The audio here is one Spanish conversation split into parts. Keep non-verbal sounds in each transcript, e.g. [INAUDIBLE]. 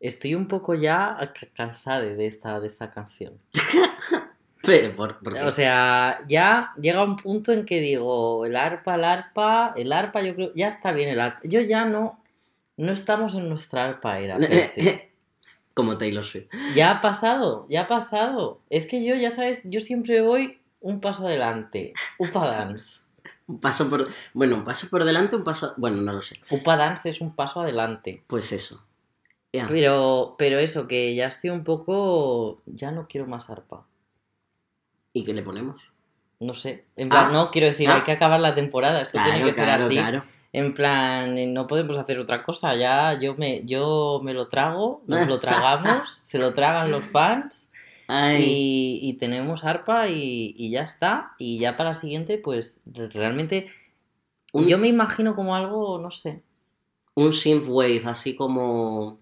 Estoy un poco ya cansada de esta, de esta canción. [LAUGHS] Pero, ¿por, por qué? O sea, ya llega un punto en que digo, el arpa, el arpa, el arpa, yo creo, ya está bien el arpa. Yo ya no, no estamos en nuestra arpa era. [LAUGHS] Como Taylor Swift. Ya ha pasado, ya ha pasado. Es que yo, ya sabes, yo siempre voy un paso adelante. Upa Dance. Un paso por. Bueno, un paso por delante, un paso. Bueno, no lo sé. Upa Dance es un paso adelante. Pues eso. Pero, pero eso, que ya estoy un poco. Ya no quiero más arpa. ¿Y qué le ponemos? No sé. En plan, Ah, no, quiero decir, ah. hay que acabar la temporada. Esto tiene Claro, que ser así. claro. En plan, eh, no podemos hacer otra cosa. Ya yo me, yo me lo trago, nos lo [LAUGHS] tragamos, se lo tragan los fans Ay, y, y tenemos arpa y, y ya está. Y ya para la siguiente, pues re- realmente un, yo me imagino como algo, no sé. un synthwave, así como.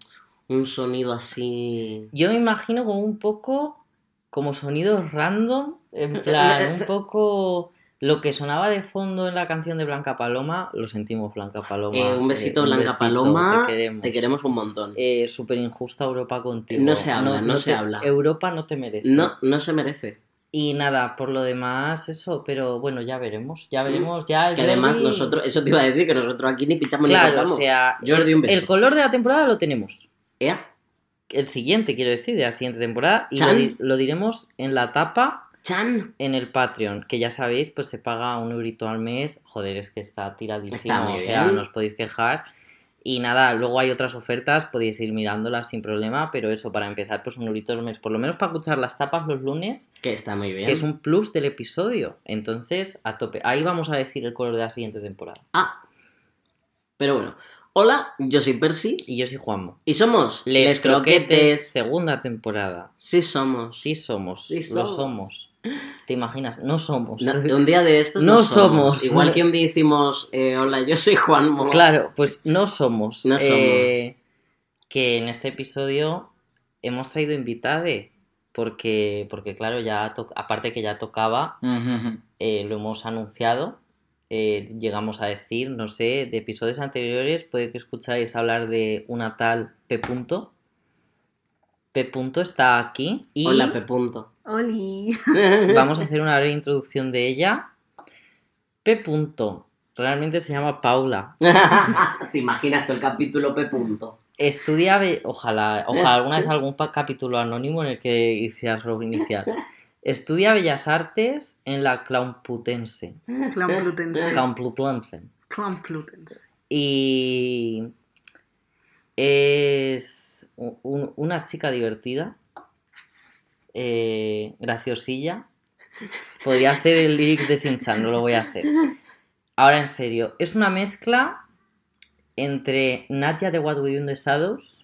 Un sonido así. Yo me imagino como un poco como sonidos random, en [LAUGHS] plan, un poco lo que sonaba de fondo en la canción de Blanca Paloma, lo sentimos Blanca Paloma. Eh, un besito, eh, un Blanca besito, Paloma. Te queremos. Te queremos un montón. Eh, Súper injusta Europa contigo. No se habla, no se te- habla. Europa no te merece. No, no se merece. Y nada, por lo demás, eso, pero bueno, ya veremos. Ya veremos, ya. el. Que además nosotros, eso te iba a decir, que nosotros aquí ni pinchamos ni Claro, tocamos. o sea, Jordi, un beso. el color de la temporada lo tenemos. Ea, El siguiente, quiero decir, de la siguiente temporada. Y lo diremos en la tapa Chan. en el Patreon, que ya sabéis, pues se paga un eurito al mes. Joder, es que está tiradísimo. Está o sea, no os podéis quejar. Y nada, luego hay otras ofertas, podéis ir mirándolas sin problema, pero eso, para empezar, pues un eurito al mes, por lo menos para escuchar las tapas los lunes, Que está muy bien. que es un plus del episodio. Entonces, a tope. Ahí vamos a decir el color de la siguiente temporada. Ah. Pero bueno. Hola, yo soy Percy. Y yo soy Juanmo. Y somos Les, croquetes, segunda temporada. Sí somos. Sí somos, Sí lo somos. ¿Te imaginas? No somos. No, un día de estos No no, somos. Igual que un día hicimos eh, Hola, yo soy Juanmo. Claro, pues no somos. No Eh, que en este episodio hemos traído invitade. Porque, porque claro, ya to- aparte que ya tocaba, eh, lo hemos anunciado. eh, llegamos a decir, no sé, de episodios anteriores, puede que escucháis hablar de una tal P. Punto. P. Punto está aquí y Hola, P. Oli. [LAUGHS] vamos a hacer una breve introducción de ella. P. Punto. Realmente se llama Paula. [LAUGHS] ¿Te imaginas tú el capítulo P. Punto? Estudia, ojalá, ojalá alguna vez algún capítulo anónimo en el que hiciera solo inicial. Estudia Bellas Artes en la Plutense. Complutense. Clan Plutense. Y es un- una chica divertida, eh, graciosilla. Podría hacer el lyric de Sinchan, no lo voy a hacer. Ahora en serio, es una mezcla entre Nadia de What We Do in the Shadows,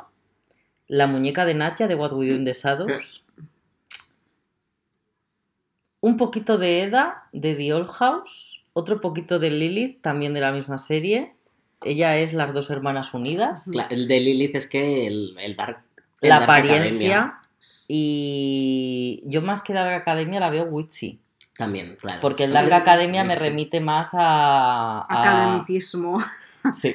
la muñeca de Nadia de What We Do in the Shadows, un poquito de Eda de The Old House, otro poquito de Lilith, también de la misma serie. Ella es las dos hermanas unidas. El de Lilith es que el, el Dark. el la Dark Academia apariencia. Y yo más que Dark Academia la veo witchy. También, claro. Porque el Sí, Dark Academia me witchy. remite más a. a- Academicismo. [LAUGHS] Sí.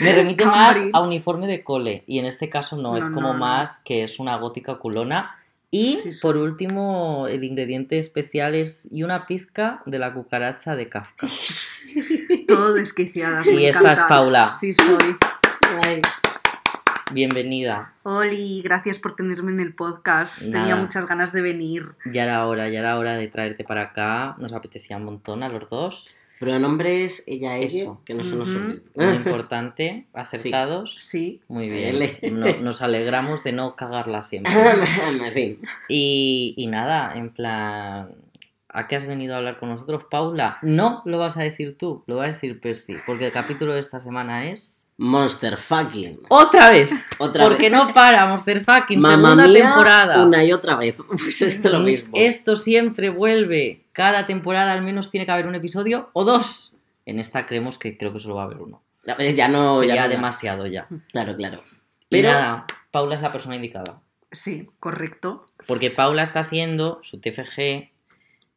Me remite más a uniforme de cole. Y en este caso no, es No, como no, no. más que es una gótica culona. Y Sí, sí. por último, el ingrediente especial es y una pizca de la cucaracha de Kafka. [LAUGHS] Todo desquiciadas. [LAUGHS] Y me esta es. Paula. Sí, soy. Ay, Bienvenida. Oli, gracias por tenerme en el podcast. Nada. Tenía muchas ganas de venir. Ya era hora, ya era hora de traerte para acá. Nos apetecía un montón a los dos. Pronombres ella, ella, Eso. que no se nos olvide. Muy importante, acertados. Sí. Muy bien. L. No- nos alegramos de no cagarla siempre. en fin. [LAUGHS] Y, y nada, en plan. ¿A qué has venido a hablar con nosotros, Paula? No lo vas a decir tú, lo va a decir Percy, porque el capítulo de esta semana es. Monster fucking. ¡Otra vez! Otra porque vez. no para, Monster Fucking, Mamma segunda mía, temporada. Una y otra vez. [LAUGHS] Pues esto es lo mismo. Esto siempre vuelve. Cada temporada al menos tiene que haber un episodio o dos. En esta creemos que creo que solo va a haber uno. Ya no, Sería ya no. demasiado ya. Claro, claro. Y Pero nada, Paula es la persona indicada. Sí, correcto. Porque Paula está haciendo su TFG,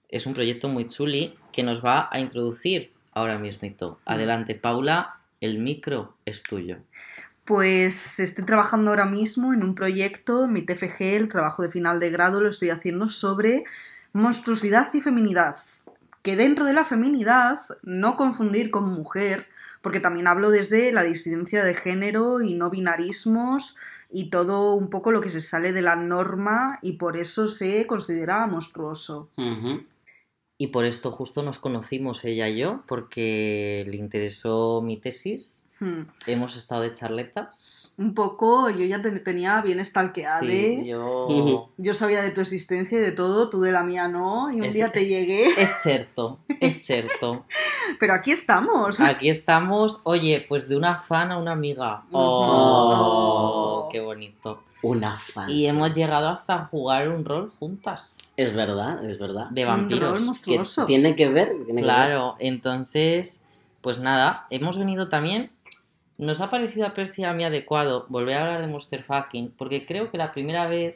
es un proyecto muy chuli que nos va a introducir ahora mismito. Adelante, Paula, el micro es tuyo. Pues estoy trabajando ahora mismo en un proyecto, mi TFG, el trabajo de final de grado, lo estoy haciendo sobre monstruosidad y feminidad. Que dentro de la feminidad, no confundir con mujer, porque también hablo desde la disidencia de género y no binarismos y todo un poco lo que se sale de la norma y por eso se considera monstruoso. Y por esto justo nos conocimos ella y yo, porque le interesó mi tesis. Hmm. Hemos estado de charletas. Un poco, yo ya te tenía bien stalkeada. Sí, yo... Yo sabía de tu existencia y de todo, tú de la mía no, y un Es- día te llegué. Es cierto, es cierto. [LAUGHS] Pero aquí estamos. Aquí estamos, oye, pues de una fan a una amiga. Oh, bonito. Una fan. Y hemos llegado hasta jugar un rol juntas Es verdad, es verdad. de Un vampiros. rol Que monstruoso. tiene que ver. Tiene que Claro, entonces, pues nada, hemos venido también. Nos ha parecido a Percy a mí adecuado volver a hablar de Monster Fucking, porque creo que la primera vez,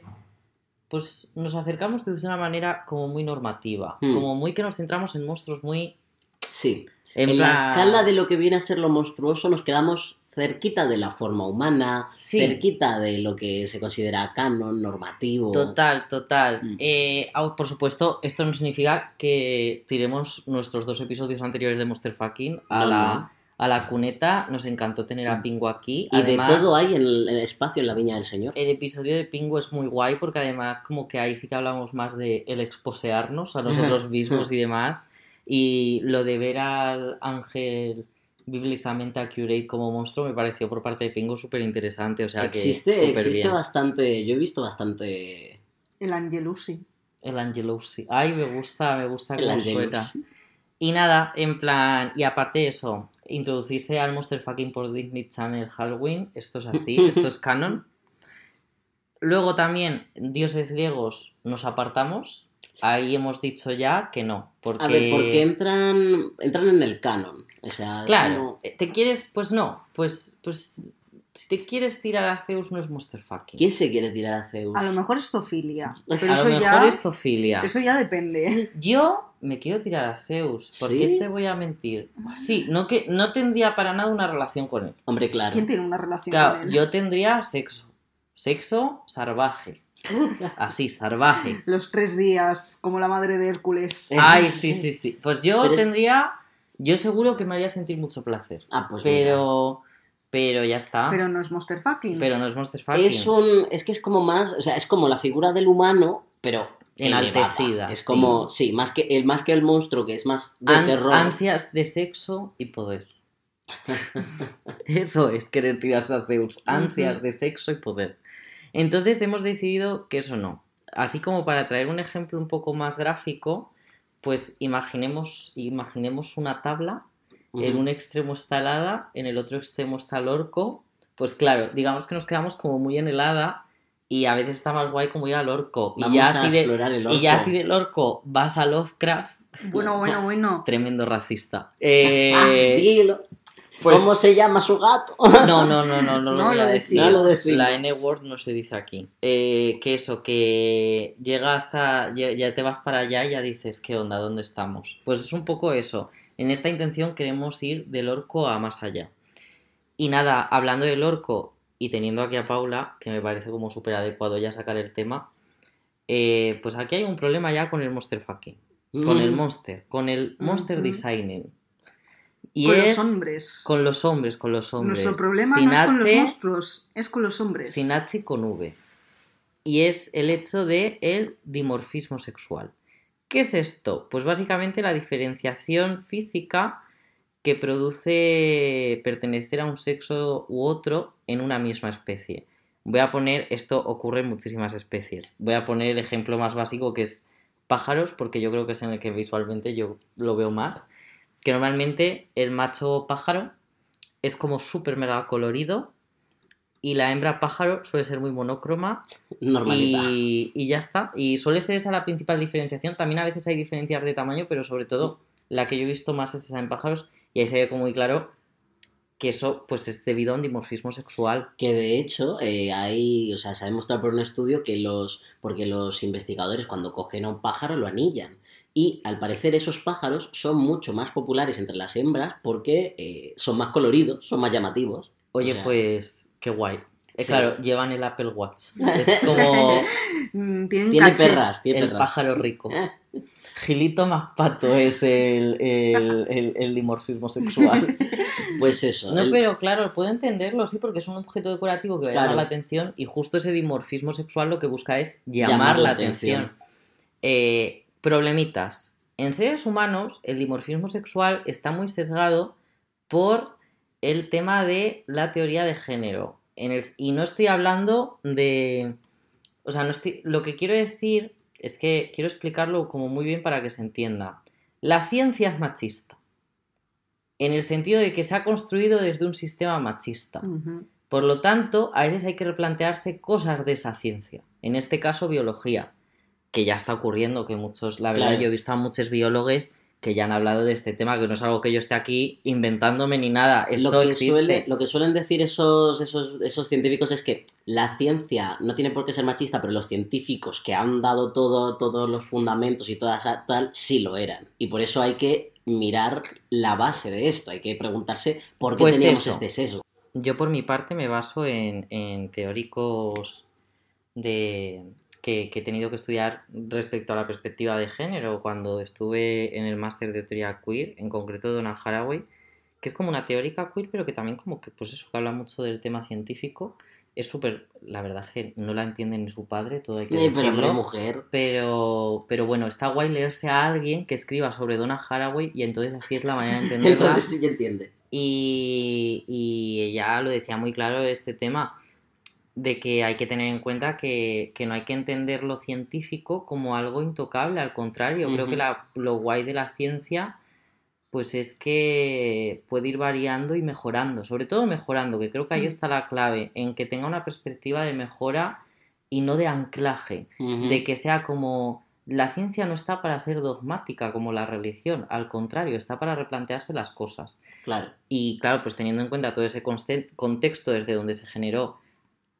pues nos acercamos de una manera como muy normativa, Hmm. como muy que nos centramos en monstruos muy. ver. Sí. En, En, la escala de lo que viene a ser lo monstruoso, nos quedamos cerquita de la forma humana, Sí. cerquita de lo que se considera canon, normativo. Total, total. Mm. Eh, por supuesto, esto no significa que tiremos nuestros dos episodios anteriores de Monster Fucking a, No, la, no. a la cuneta. Nos encantó tener a Pingo aquí. Y Además, de todo hay en el, en el espacio en la viña del Señor. El episodio de Pingo es muy guay porque además como que ahí sí que hablamos más de el exposearnos a nosotros [LAUGHS] mismos y demás. Y lo de ver al ángel bíblicamente accurate como monstruo me pareció por parte de Pingo súper interesante. O sea existe que existe bien. bastante. Yo he visto bastante. El Angelusi. El Angelousi. Ay, me gusta, me gusta Angelus. suena. Y nada, en plan, y aparte de eso, introducirse al Monster Fucking por Disney Channel Halloween, esto es así, [LAUGHS] esto es canon. Luego también, dioses griegos, nos apartamos. Ahí hemos dicho ya que no, porque... A ver, porque entran, entran en el canon. O sea, Claro, como- eh, ¿te quieres? Pues no, pues, pues si te quieres tirar a Zeus no es Monster Fucking. ¿Quién se quiere tirar a Zeus? A lo mejor es zoofilia. [LAUGHS] Pero a eso lo mejor ya, es zoofilia. eso ya depende. Yo me quiero tirar a Zeus, ¿por ¿Sí? qué te voy a mentir? Sí, no que no tendría para nada una relación con él. Hombre, claro. ¿Quién tiene una relación Claro, con él? yo tendría sexo. Sexo salvaje. [LAUGHS] Así, salvaje. Los tres días, como la madre de Hércules. Ay, [LAUGHS] sí, sí, sí. Pues yo Pero tendría. Yo seguro que me haría sentir mucho placer. Ah, pues mira. Pero. Pero ya está. Pero no es Monster Fucking. Pero no es Monster Fucking. Es un. Es que es como más. O sea, es como la figura del humano, pero. Enaltecida, elevada. Es como. Sí, más que el, más que el monstruo, que es más de An- terror. Ansias de sexo y poder. [LAUGHS] Eso es querer tirarse a Zeus. Ansias de sexo y poder. Entonces hemos decidido que eso no. Así como para traer un ejemplo un poco más gráfico, pues imaginemos, imaginemos una tabla. En un extremo está el hada, en el otro extremo está el orco. Pues claro, digamos que nos quedamos como muy en el hada y a veces está más guay como ir al orco. Vamos y ya a así de, explorar el y ya orco. así del orco vas a Lovecraft, Bueno, bueno, bueno. [LAUGHS] tremendo racista. [LAUGHS] Ah, Eh, dilo. Pues- ¿Cómo se llama su gato? [LAUGHS] no, no, no, no, no, lo No voy lo a decimos. decir. No lo decimos. La N-word no se dice aquí. Eh, que eso, que llega hasta. Ya, ya te vas para allá y ya dices, ¿qué onda? ¿Dónde estamos? Pues es un poco eso. En esta intención queremos ir del orco a más allá. Y nada, hablando del orco y teniendo aquí a Paula, que me parece como súper adecuado ya sacar el tema, eh, pues aquí hay un problema ya con el Monster Fucking. Con el Mm. Monster, con el Monster. Designing. Y con es los hombres. con los hombres, con los hombres. Nuestro problema Sin no es con los monstruos, es con los hombres. sin H y con V. Y es el hecho de el dimorfismo sexual. ¿Qué es esto? Pues básicamente la diferenciación física que produce pertenecer a un sexo u otro en una misma especie. Voy a poner, esto ocurre en muchísimas especies. Voy a poner el ejemplo más básico que es pájaros, porque yo creo que es en el que visualmente yo lo veo más. Que normalmente el macho pájaro es como súper mega colorido y la hembra pájaro suele ser muy monócroma Normalita. y, y ya está. Y suele ser esa la principal diferenciación. También a veces hay diferencias de tamaño, pero sobre todo la que yo he visto más es esa en pájaros. Y ahí se ve como muy claro que eso pues es debido a un dimorfismo sexual. Que de hecho, eh, hay, o sea, se ha demostrado por un estudio que los, porque los investigadores cuando cogen a un pájaro lo anillan. Y al parecer esos pájaros son mucho más populares entre las hembras porque eh, son más coloridos, son más llamativos. Oye, O sea, pues qué guay. Eh, Sí. Claro, llevan el Apple Watch. [LAUGHS] Es como Mm, Tienen Tiene caché. perras, tiene el perras. pájaro rico. [LAUGHS] Gilito Macpato es el, el, el- el dimorfismo sexual. [LAUGHS] Pues eso. No, el- pero claro, puedo entenderlo, sí, porque es un objeto decorativo que va a Claro. llamar la atención y justo ese dimorfismo sexual lo que busca es llamar, la atención. Eh, problemitas. En seres humanos, el dimorfismo sexual está muy sesgado por el tema de la teoría de género. En el- y no estoy hablando de... O sea, no estoy, lo que quiero decir es que quiero explicarlo como muy bien para que se entienda. La ciencia es machista. En el sentido de que se ha construido desde un sistema machista. Por lo tanto, a veces hay que replantearse cosas de esa ciencia. En este caso, biología, que ya está ocurriendo, que muchos, la verdad, Claro. yo he visto a muchos biólogos que ya han hablado de este tema, que no es algo que yo esté aquí inventándome ni nada. Esto lo, que existe. suele- lo que suelen decir esos, esos, esos científicos es que la ciencia no tiene por qué ser machista, pero los científicos que han dado todo, todos los fundamentos y toda esa tal, sí lo eran. Y por eso hay que mirar la base de esto, hay que preguntarse por qué Pues teníamos eso. este sesgo. Yo por mi parte me baso en, en teóricos de que, que he tenido que estudiar respecto a la perspectiva de género cuando estuve en el máster de teoría queer, en concreto Donna Haraway, que es como una teórica queer, pero que también como que pues eso que habla mucho del tema científico. Es súper, la verdad es que no la entiende ni su padre, todo hay que Eh, pero decirlo. hombre, mujer. Pero, pero bueno, está guay leerse a alguien que escriba sobre Donna Haraway y entonces así es la manera de [LAUGHS] entenderla. Entonces sí que entiende. Y, y ella lo decía muy claro este tema de que hay que tener en cuenta que, que no hay que entender lo científico como algo intocable, al contrario, creo que la- lo guay de la ciencia pues es que puede ir variando y mejorando, sobre todo mejorando, que creo que ahí Mm. está la clave, en que tenga una perspectiva de mejora y no de anclaje, de que sea como la ciencia no está para ser dogmática como la religión, al contrario, está para replantearse las cosas. Claro. Y claro, pues teniendo en cuenta todo ese contexto desde donde se generó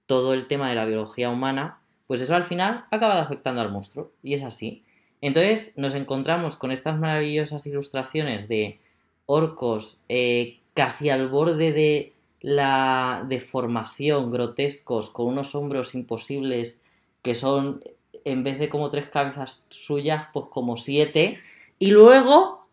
todo el tema de la biología humana, pues eso al final ha acabado afectando al monstruo. Y es así. Entonces nos encontramos con estas maravillosas ilustraciones de orcos eh, casi al borde de la deformación, grotescos, con unos hombros imposibles que son, en vez de como tres cabezas suyas, pues como siete. Y luego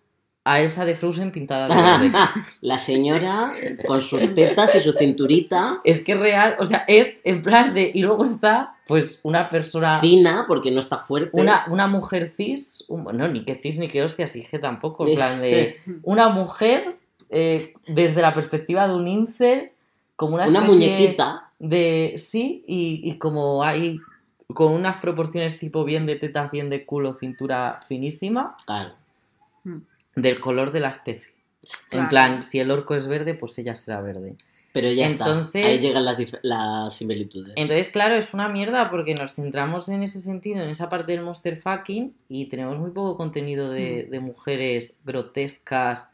a Elsa de Frozen pintada de verde. [LAUGHS] La señora con sus tetas y su cinturita Es que es real, o sea, es en plan de. Y luego está, pues, una persona. fina porque no está fuerte. Una, una mujer cis. un- no, ni que cis ni que hostia, sí que tampoco. En plan de. [LAUGHS] Una mujer, eh, desde la perspectiva de un incel, como una, Una muñequita. De. Sí, y, y como hay. Con unas proporciones tipo bien de tetas, bien de culo, cintura finísima, Claro. Del color de la especie. En plan, si el orco es verde, pues ella será verde. Pero ya Entonces- está. Ahí llegan las, similitudes. Entonces, claro, es una mierda porque nos centramos en ese sentido, en esa parte del monster fucking y tenemos muy poco contenido de, de mujeres grotescas.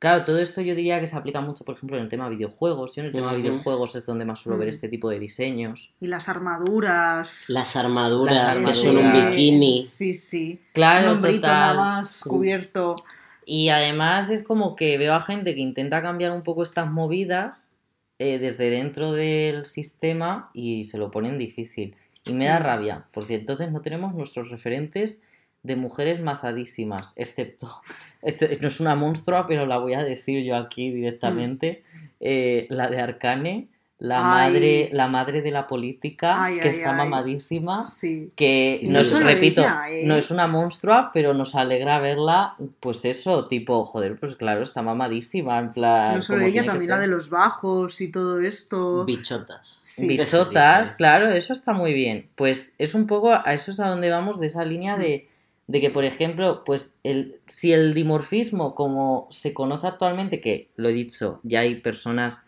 Claro, todo esto yo diría que se aplica mucho, por ejemplo, en el tema videojuegos. Yo en el tema Ujú. videojuegos es donde más suelo ver Mm. este tipo de diseños. Y las armaduras. Las armaduras, Las que son un armaduras. bikini. Sí, sí. Claro, un total. nada más cubierto. Y además es como que veo a gente que intenta cambiar un poco estas movidas eh, desde dentro del sistema y se lo ponen difícil. Y me da Mm. rabia, porque entonces no tenemos nuestros referentes de mujeres mazadísimas, excepto, [LAUGHS] este, no es una monstrua, pero la voy a decir yo aquí directamente, eh, la de Arcane, la Ay. madre, la madre de la política, Ay, que ay, está ay. mamadísima Sí. que no es, repito, ella, ¿eh? no es una monstrua, pero nos alegra verla, pues eso, tipo, joder, pues claro, está mamadísima, en plan. No solo ella, también la de los bajos y todo esto. Bichotas. Sí. ¿Qué se Bichotas, claro, eso está muy bien. Pues es un poco, a eso es a donde vamos de esa línea de, de que, por ejemplo, pues el, si el dimorfismo, como se conoce actualmente, que lo he dicho, ya hay personas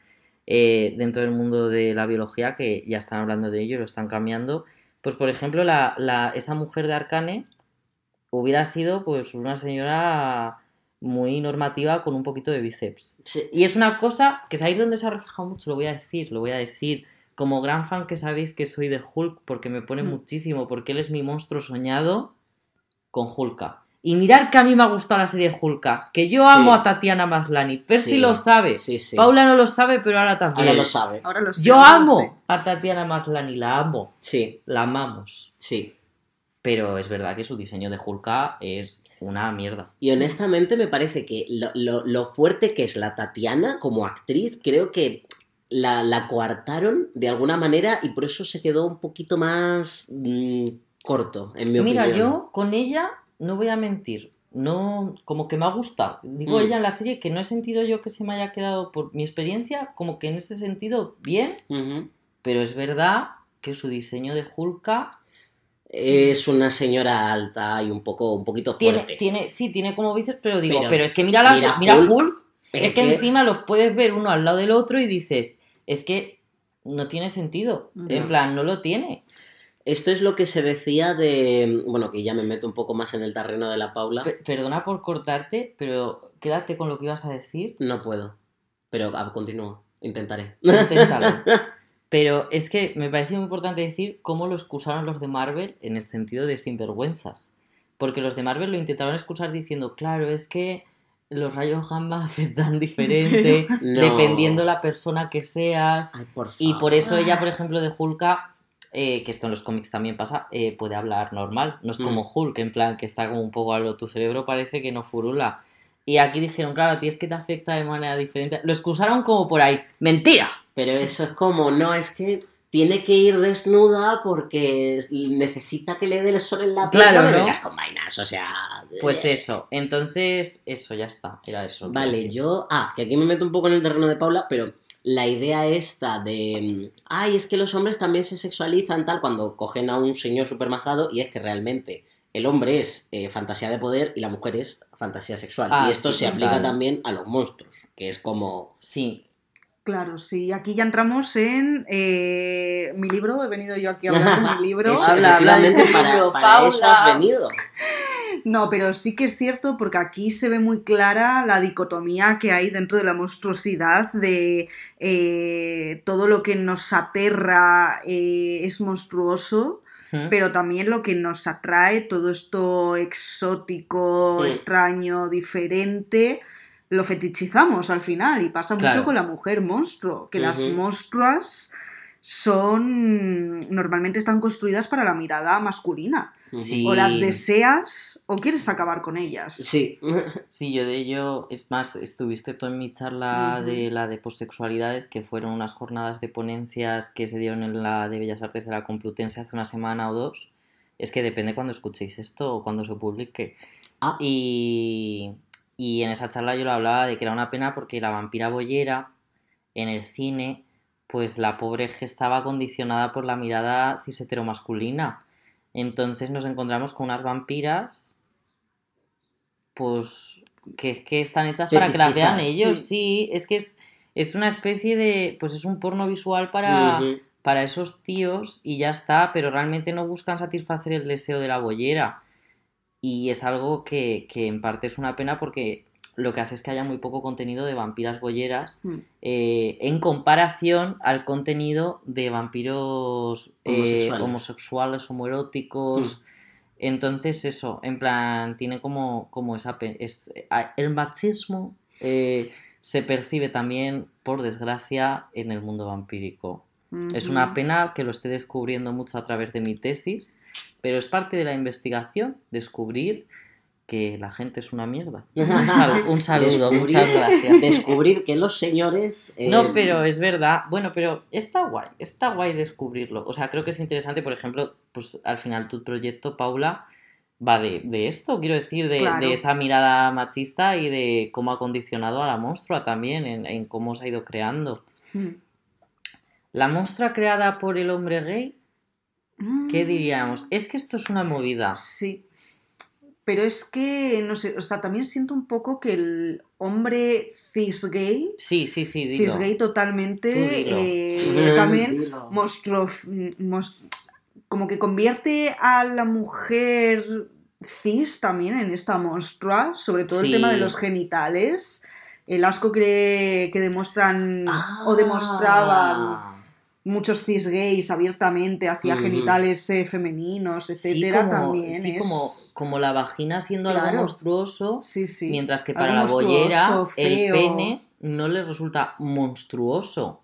eh, dentro del mundo de la biología que ya están hablando de ello lo están cambiando, pues por ejemplo, la, la- esa mujer de Arcane hubiera sido pues una señora muy normativa con un poquito de bíceps. Sí, Y es una cosa que es ahí donde se ha reflejado mucho, lo voy a decir, lo voy a decir. Como gran fan que sabéis que soy de Hulk porque me pone Mm. muchísimo, porque él es mi monstruo soñado con Hulka. Y mirar que a mí me ha gustado la serie Hulka, que yo Sí. amo a Tatiana Maslany. Percy Sí. lo sabe. Sí, sí. Paula no lo sabe, pero ahora también. Ahora lo sabe. Ahora lo sé, Yo amo a Tatiana Maslany, la amo. Sí, La amamos. sí. Pero es verdad que su diseño de Hulka es una mierda. Y honestamente me parece que lo, lo- lo fuerte que es la Tatiana como actriz, creo que la, la coartaron de alguna manera y por eso se quedó un poquito más mm, corto, en mi Mira, opinión. yo con ella no voy a mentir. No, como que me ha gustado. Digo Mm. ella en la serie que no he sentido yo que se me haya quedado por mi experiencia, como que en ese sentido bien, pero es verdad que su diseño de Hulka Es una señora alta y un poco un poquito fuerte. tiene, sí, tiene como dices, pero digo, pero, Pero es que mira, la, mira mira, Hulk, Hulk, Es es que, que- encima los puedes ver uno al lado del otro y dices, es que no tiene sentido. En plan, no lo tiene. Esto es lo que se decía de... Bueno, que ya me meto un poco más en el terreno de la Paula. Pe- perdona por cortarte, pero quédate con lo que ibas a decir. No puedo. Pero ah, continúo. Intentaré. Inténtalo. [LAUGHS] Pero es que me parece muy importante decir cómo lo excusaron los de Marvel en el sentido de sinvergüenzas. Porque los de Marvel lo intentaron excusar diciendo, claro, es que los rayos gamma [LAUGHS] afectan diferente [LAUGHS] No. dependiendo la persona que seas. Ay, por Y por eso ella, por ejemplo, de Hulka, eh, que esto en los cómics también pasa, eh, puede hablar normal. No es Mm. como Hulk, en plan que está como un poco algo, tu cerebro parece que no furula. Y aquí dijeron, claro, a ti es que te afecta de manera diferente. Lo excusaron como por ahí. ¡Mentira! Pero eso es como, no, es que tiene que ir desnuda porque necesita que le dé el sol en la piel. Claro, no ¿no? con vainas, o sea... Pues eh. eso. Entonces, eso, ya está. Era eso. Vale, yo... Ah, que aquí me meto un poco en el terreno de Paula, pero la idea esta de... mm, Ay, es que los hombres también se sexualizan tal cuando cogen a un señor supermazado y es que realmente el hombre es eh, fantasía de poder y la mujer es fantasía sexual. Ah, y esto sí, se aplica también a los monstruos, que es como... Sí. Claro, sí. Aquí ya entramos en eh, mi libro. He venido yo aquí a hablar de mi [LAUGHS] libro. Eso, Habla, habla de para, eso has venido. No, pero sí que es cierto porque aquí se ve muy clara la dicotomía que hay dentro de la monstruosidad de eh, todo lo que nos aterra eh, es monstruoso, pero también lo que nos atrae, todo esto exótico, Sí. extraño, diferente, lo fetichizamos al final y pasa mucho Claro. con la mujer monstruo, que las monstruas son normalmente están construidas para la mirada masculina. Sí. O las deseas o quieres acabar con ellas. Sí. [LAUGHS] Sí, yo de ello, es más, estuviste tú en mi charla de la de posexualidades, que fueron unas jornadas de ponencias que se dieron en la de Bellas Artes de la Complutense hace una semana o dos. Es que depende cuando escuchéis esto o cuando se publique. Ah. Y, y en esa charla yo lo hablaba de que era una pena porque la vampira boyera en el cine, pues la pobre que estaba condicionada por la mirada cis heteromasculina. Entonces nos encontramos con unas vampiras, pues que es que están hechas para que las vean ellos, sí. es que es, es una especie de, pues es un porno visual para, para esos tíos y ya está, pero realmente no buscan satisfacer el deseo de la bollera. Y es algo que, que en parte es una pena porque lo que hace es que haya muy poco contenido de vampiras bolleras Mm. eh, en comparación al contenido de vampiros eh, Homosexuales. homoeróticos. Entonces, eso, en plan, tiene como, como esa. Es, el machismo eh, se percibe también, por desgracia, en el mundo vampírico. Es una pena que lo esté descubriendo mucho a través de mi tesis, pero es parte de la investigación descubrir que la gente es una mierda. [LAUGHS] Un, sal- un saludo, Descubrir- muchas gracias. Descubrir que los señores... eh, No, pero es verdad. Bueno, pero está guay, está guay descubrirlo. O sea, creo que es interesante, por ejemplo, pues al final tu proyecto, Paula, va de, de esto, quiero decir, de, Claro. de esa mirada machista y de cómo ha condicionado a la monstrua también, en, en cómo se ha ido creando. Mm. La monstrua creada por el hombre gay, ¿qué Mm. diríamos? Es que esto es una movida. Sí. Pero es que, no sé, o sea, también siento un poco que el hombre cis gay, Sí, sí, sí, dilo. cis gay totalmente, dilo. eh, también monstruo, mos- como que convierte a la mujer cis también en esta monstrua, sobre todo Sí. el tema de los genitales, el asco que, que demuestran o demostraban Ah. Muchos cis gays abiertamente hacia genitales eh, femeninos, etcétera, como, también sí, es... como, como la vagina siendo algo monstruoso, Sí, sí. mientras que para la bollera el pene no le resulta monstruoso.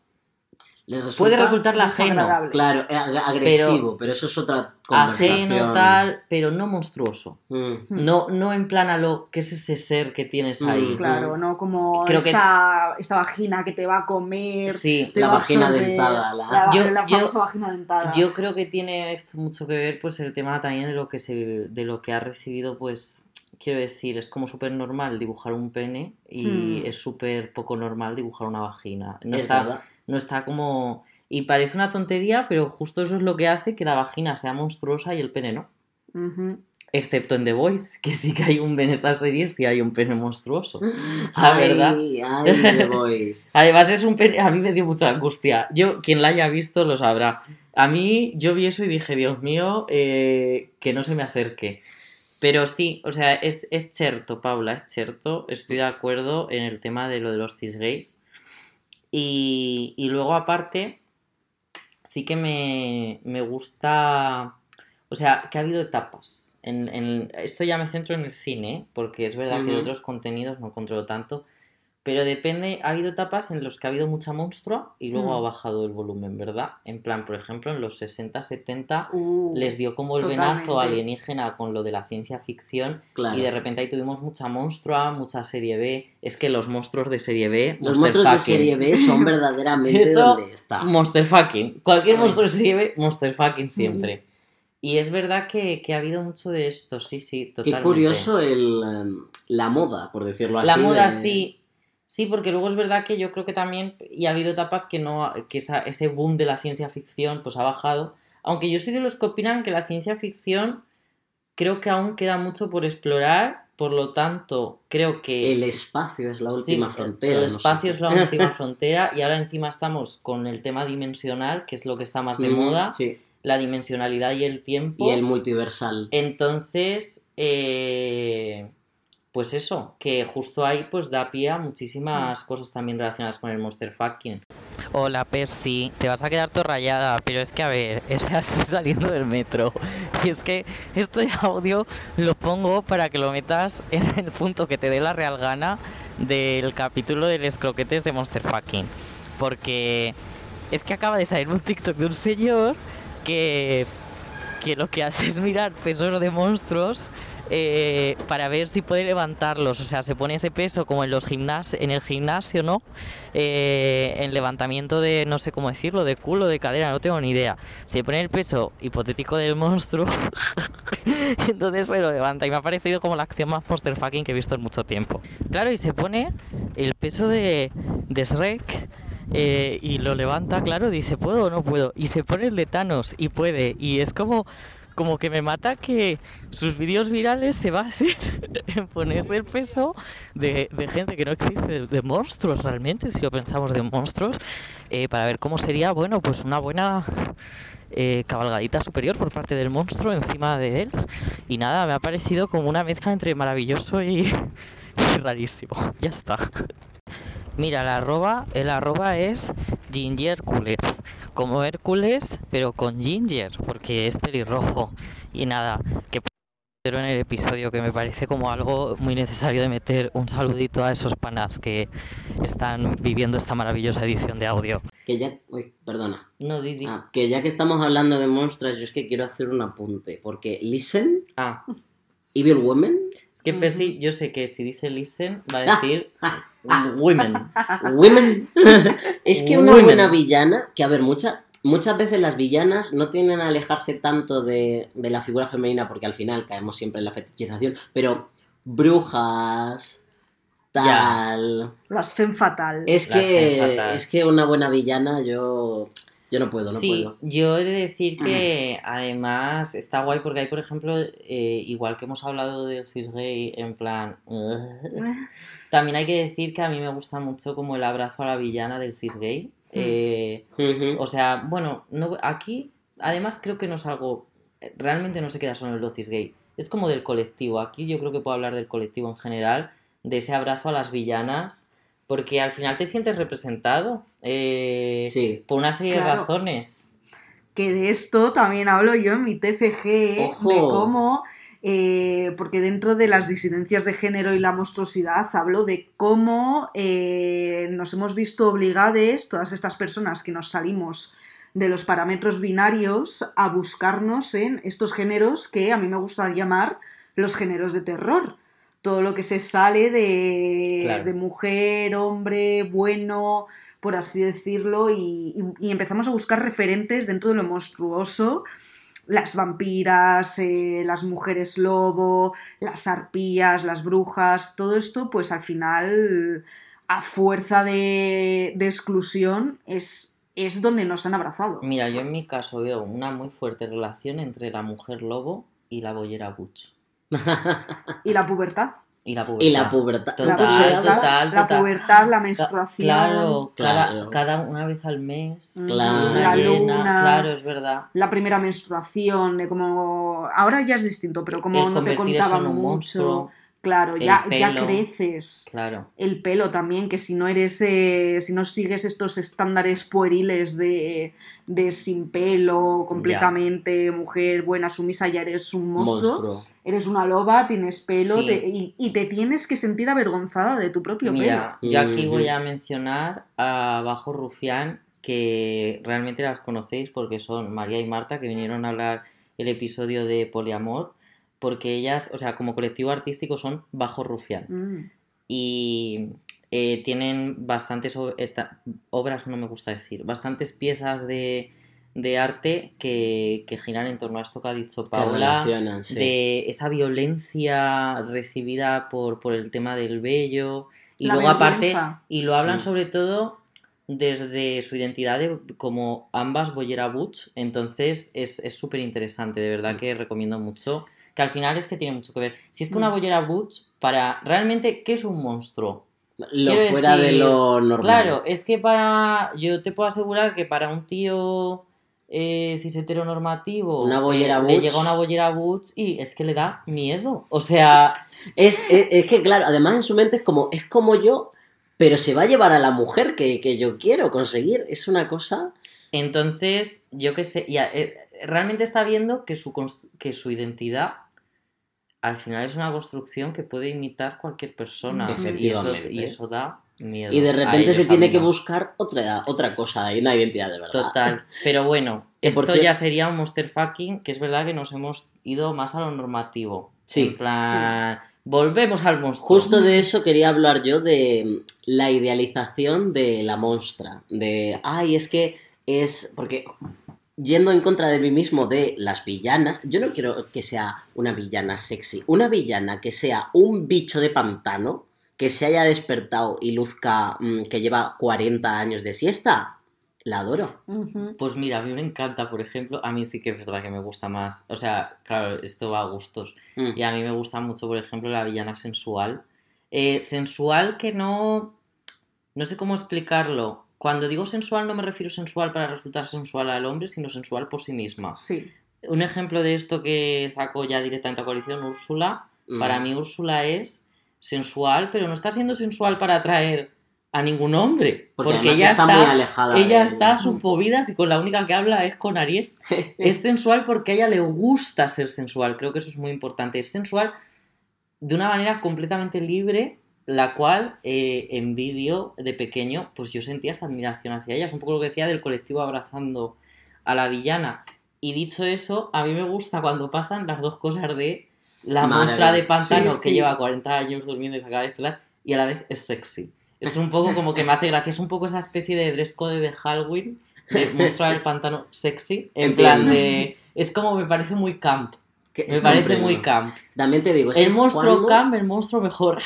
Le resulta, Puede resultarle ajeno. Claro, eh, ag- agresivo, pero, eso es otra conversación. ajeno tal, pero no monstruoso. Mm. No, no en plan a lo que es ese ser que tienes ahí. Mm, Claro, no como Creo que- esta, esta vagina que te va a comer. Sí, te La va vagina absorber, dentada, la- La, Yo- la yo- famosa vagina dentada. Yo creo que tiene esto mucho que ver, pues, el tema también de lo que se, de lo que ha recibido, pues, quiero decir, es como súper normal dibujar un pene y Hmm. es súper poco normal dibujar una vagina. No Es está, verdad. No está como y parece una tontería, pero justo eso es lo que hace que la vagina sea monstruosa y el pene no. Excepto en The Voice, que sí que hay un en esa serie, sí hay un pene monstruoso. La verdad. Ay, The [LAUGHS] Voice. Además es un pene, a mí me dio mucha angustia. Yo, quien la haya visto lo sabrá. A mí, yo vi eso y dije, Dios mío, eh, que no se me acerque. Pero sí, o sea, es, es cierto, Paula, es cierto. Estoy de acuerdo en el tema de lo de los cisgays. Y, y luego, aparte, sí que me, me gusta. O sea, que ha habido etapas. En, en- esto ya me centro en el cine, porque es verdad que de otros contenidos no controlo tanto. Pero depende, ha habido etapas en las que ha habido mucha monstrua y luego Hmm. ha bajado el volumen, ¿verdad? En plan, por ejemplo, en los 60, 70 Uh, les dio como el venazo totalmente. alienígena con lo de la ciencia ficción Claro. y de repente ahí tuvimos mucha monstrua, mucha serie B. Es que los monstruos de serie B, Los monster monstruos de fucking. serie B son verdaderamente [LAUGHS] Eso, donde está. Monster fucking. Cualquier monstruo de serie B, monster fucking siempre. Y es verdad que, que ha habido mucho de esto, sí, sí, Qué totalmente. curioso el, em, la moda, por decirlo así. La moda de- sí. Sí, porque luego es verdad que yo creo que también, y ha habido etapas que no, que esa- ese boom de la ciencia ficción pues ha bajado. Aunque yo soy de los que opinan que la ciencia ficción creo que aún queda mucho por explorar, por lo tanto, creo que El es- espacio es la sí, última frontera. El no sé. espacio es la última [LAUGHS] frontera y ahora encima estamos con el tema dimensional, que es lo que está más de moda, sí. la dimensionalidad y el tiempo. Y el multiversal. Entonces, eh, pues eso, que justo ahí pues da pie a muchísimas cosas también relacionadas con el monster fucking. Hola Percy, te vas a quedar todo rayada, pero es que a ver, [LAUGHS] estoy saliendo del metro. Y es que este audio lo pongo para que lo metas en el punto que te dé la real gana del capítulo de los croquetes de monster fucking, porque es que acaba de salir un TikTok de un señor que que lo que hace es mirar pesos de monstruos eh, para ver si puede levantarlos. O sea, se pone ese peso como en los gimnas en el gimnasio, ¿no? Eh, en levantamiento de, no sé cómo decirlo, de culo, de cadera, no tengo ni idea. Se pone el peso hipotético del monstruo. [LAUGHS] entonces se lo levanta. Y me ha parecido como la acción más monster fucking que he visto en mucho tiempo. Claro, y se pone el peso de, de Shrek. eh, y lo levanta, claro, dice, ¿puedo o no puedo? Y se pone el de Thanos y puede. Y es como, como que me mata que sus vídeos virales se basen [LAUGHS] en ponerse el peso de, gente que no existe, de, monstruos realmente, si lo pensamos de monstruos, eh, para ver cómo sería, bueno, pues una buena eh, cabalgadita superior por parte del monstruo encima de él. Y nada, me ha parecido como una mezcla entre maravilloso y, [LAUGHS] rarísimo. Ya está. [LAUGHS] Mira, el arroba, el arroba es Gingercules, como Hércules, pero con ginger, porque es pelirrojo. Y nada, que pero en el episodio que me parece como algo muy necesario de meter un saludito a esos panas que están viviendo esta maravillosa edición de audio. Que ya. Uy, perdona. No, Didi. Ah, que ya que estamos hablando de monstruos, yo es que quiero hacer un apunte. Porque Listen, Ah, Evil Women, que Percy, yo sé que si dice listen, va a decir women. Women. [LAUGHS] es que una Women. buena villana, que a ver, mucha- muchas veces las villanas no tienden a alejarse tanto de, de la figura femenina porque al final caemos siempre en la fetichización, pero brujas, tal. Las fem fatal. Es Las que, fatale. es que una buena villana yo, yo no puedo, no sí, puedo. yo he de decir que además está guay porque hay, por ejemplo, eh, igual que hemos hablado del cis gay en plan... [LAUGHS] también hay que decir que a mí me gusta mucho como el abrazo a la villana del cis gay. Eh, o sea, bueno, no, aquí además creo que no es algo... Realmente no se queda solo en los cis gay. Es como del colectivo. Aquí yo creo que puedo hablar del colectivo en general, de ese abrazo a las villanas porque al final te sientes representado eh, Sí. por una serie de razones. Que de esto también hablo yo en mi TFG, Ojo. de cómo, eh, porque dentro de las disidencias de género y la monstruosidad hablo de cómo eh, nos hemos visto obligadas, todas estas personas que nos salimos de los parámetros binarios, a buscarnos en estos géneros que a mí me gusta llamar los géneros de terror. Todo lo que se sale de, Claro. de mujer, hombre, bueno, por así decirlo, y, y- y empezamos a buscar referentes dentro de lo monstruoso. Las vampiras, eh, las mujeres lobo, las arpías, las brujas, todo esto, pues al final, a fuerza de, de exclusión, es, es donde nos han abrazado. Mira, yo en mi caso veo una muy fuerte relación entre la mujer lobo y la bollera butch. Y la pubertad. Y la pubertad. Y la pubertad. Total, la ¿Cómo se pubertad, llama? total, la total. pubertad, la menstruación. Claro, cada, Claro. cada una vez al mes. Mm, Claro. luna La llena, luna. Claro, es verdad. la primera menstruación, como ahora ya es distinto, pero como El no te contaban mucho, monstruo, claro, ya, ya pelo. creces. Claro. El pelo también, que si no eres, eh, si no sigues estos estándares pueriles de, de sin pelo, completamente mujer buena, sumisa, ya eres un monstruo. Monstruo. Eres una loba, tienes pelo Sí. te- y, y te tienes que sentir avergonzada de tu propio Mira, yo aquí voy a mencionar a Bajo Rufián, que realmente las conocéis porque son María y Marta, que vinieron a hablar el episodio de Poliamor, porque ellas, o sea, como colectivo artístico son Bajo Rufián. Mm. y eh, tienen bastantes eta- obras, no me gusta decir, bastantes piezas de, de arte que, que giran en torno a esto que ha dicho Que Paula, relacionan, sí. de esa violencia recibida por, por el tema del vello, y La luego aparte, y lo hablan Mm. sobre todo desde su identidad de, como ambas Boyera Butch, entonces es súper interesante, de verdad que recomiendo mucho, que al final es que tiene mucho que ver. Si es que una Mm. Boyera Butch, para realmente, ¿qué es un monstruo? Lo quiero fuera de lo normal. Claro, es que para, yo te puedo asegurar que para un tío eh, cis heteronormativo Una bollera eh, le Butch. llega una bollera Butch y es que le da miedo, o sea, Es, es, es que, claro, además en su mente es como, es como yo, pero se va a llevar a la mujer que, que yo quiero conseguir. Es una cosa. Entonces, yo qué sé, ya, eh, realmente está viendo que su, que su identidad al final es una construcción que puede imitar cualquier persona. Y eso, Efectivamente. y eso da miedo. Y de repente se tiene que buscar otra, otra cosa, y una identidad de verdad. Total. Pero bueno, esto ya sería un monster fucking, que es verdad que nos hemos ido más a lo normativo. Sí. En plan, volvemos al monstruo. Justo de eso quería hablar yo de la idealización de la monstra. De, ay, es que es. Porque yendo en contra de mí mismo de las villanas, yo no quiero que sea una villana sexy. Una villana que sea un bicho de pantano que se haya despertado y luzca mm, que lleva 40 años de siesta. La adoro. Pues mira, a mí me encanta, por ejemplo, a mí sí que es verdad que me gusta más. O sea, claro, esto va a gustos. Mm. Y a mí me gusta mucho, por ejemplo, la villana sensual. Eh, sensual que no. No sé cómo explicarlo. Cuando digo sensual no me refiero sensual para resultar sensual al hombre, sino sensual por sí misma. Sí. Un ejemplo de esto que saco ya directamente a coalición, Úrsula. Mm. Para mí Úrsula es sensual, pero no está siendo sensual para atraer a ningún hombre. Porque, ella está, está, muy alejada. ella de- está a sus movidas y con la única que habla es con Ariel. [LAUGHS] es sensual porque a ella le gusta ser sensual. Creo que eso es muy importante. Es sensual de una manera completamente libre, la cual eh, en vídeo de pequeño, pues yo sentía esa admiración hacia ella. Es un poco lo que decía del colectivo abrazando a la villana. Y dicho eso, a mí me gusta cuando pasan las dos cosas de la monstrua de pantano Sí, que lleva 40 años durmiendo y se acaba de y a la vez es sexy. Es un poco como que me hace gracia, es un poco esa especie de dress code de Halloween, de monstrua del pantano sexy, en Entiendo. plan de... Es como me parece muy camp, Que- me parece comprendo. muy camp. También te digo, es El monstruo camp, el monstruo mejor.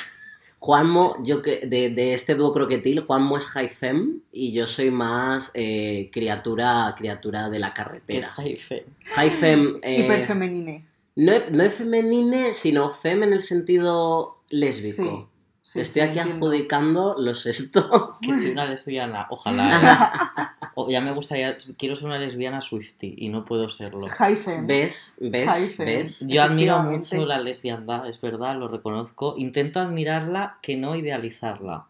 Juanmo, yo que de, de este dúo croquetil, Juanmo es high fem y yo soy más eh, criatura, criatura de la es carretera. jaife. High fem. [LAUGHS] eh, Hiperfemenine. no, no es femenine, sino fem en el sentido lésbico. Sí, Estoy sí, aquí entiendo. adjudicando los estos. Que soy una lesbiana, ojalá. [LAUGHS] ¿eh? O ya me gustaría, quiero ser una lesbiana Swifty y no puedo serlo. Hyphen. ¿Ves? ¿Ves? Hyphen. ¿Ves? Yo admiro mucho la lesbiandad, es verdad, lo reconozco. Intento admirarla que no idealizarla.